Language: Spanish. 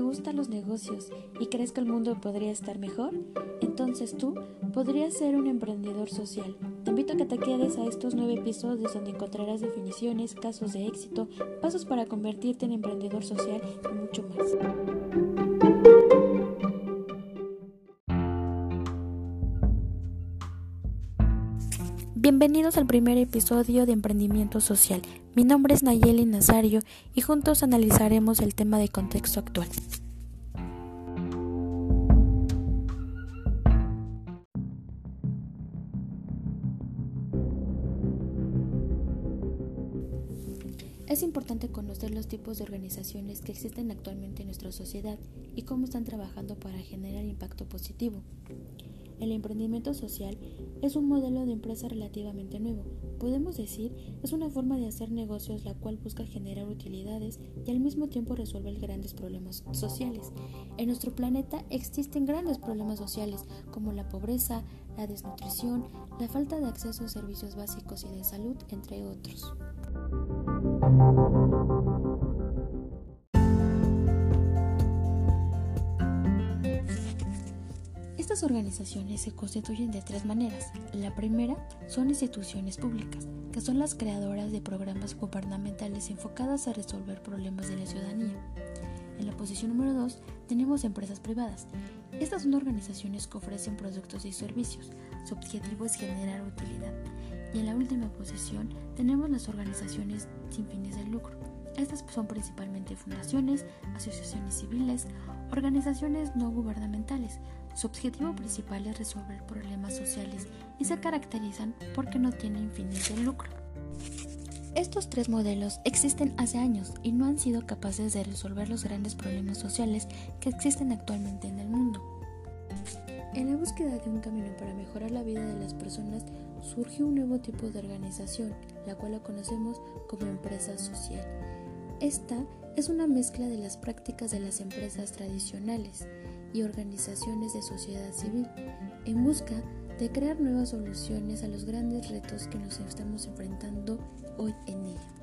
gustan los negocios y crees que el mundo podría estar mejor? Entonces tú podrías ser un emprendedor social. Te invito a que te quedes a estos nueve episodios donde encontrarás definiciones, casos de éxito, pasos para convertirte en emprendedor social y mucho más. Bienvenidos al primer episodio de Emprendimiento Social. Mi nombre es Nayeli Nazario y juntos analizaremos el tema de contexto actual. Es importante conocer los tipos de organizaciones que existen actualmente en nuestra sociedad y cómo están trabajando para generar impacto positivo. El emprendimiento social es un modelo de empresa relativamente nuevo. Podemos decir, es una forma de hacer negocios la cual busca generar utilidades y al mismo tiempo resolver grandes problemas sociales. En nuestro planeta existen grandes problemas sociales como la pobreza, la desnutrición, la falta de acceso a servicios básicos y de salud, entre otros. Estas organizaciones se constituyen de tres maneras. La primera son instituciones públicas, que son las creadoras de programas gubernamentales enfocadas a resolver problemas de la ciudadanía. En la posición número dos tenemos empresas privadas. Estas son organizaciones que ofrecen productos y servicios. Su objetivo es generar utilidad. Y en la última posición tenemos las organizaciones sin fines de lucro. Estas son principalmente fundaciones, asociaciones civiles, organizaciones no gubernamentales, su objetivo principal es resolver problemas sociales y se caracterizan porque no tienen fines de lucro. Estos tres modelos existen hace años y no han sido capaces de resolver los grandes problemas sociales que existen actualmente en el mundo. En la búsqueda de un camino para mejorar la vida de las personas surgió un nuevo tipo de organización, la cual la conocemos como empresa social. Esta es una mezcla de las prácticas de las empresas tradicionales y organizaciones de sociedad civil en busca de crear nuevas soluciones a los grandes retos que nos estamos enfrentando hoy en día.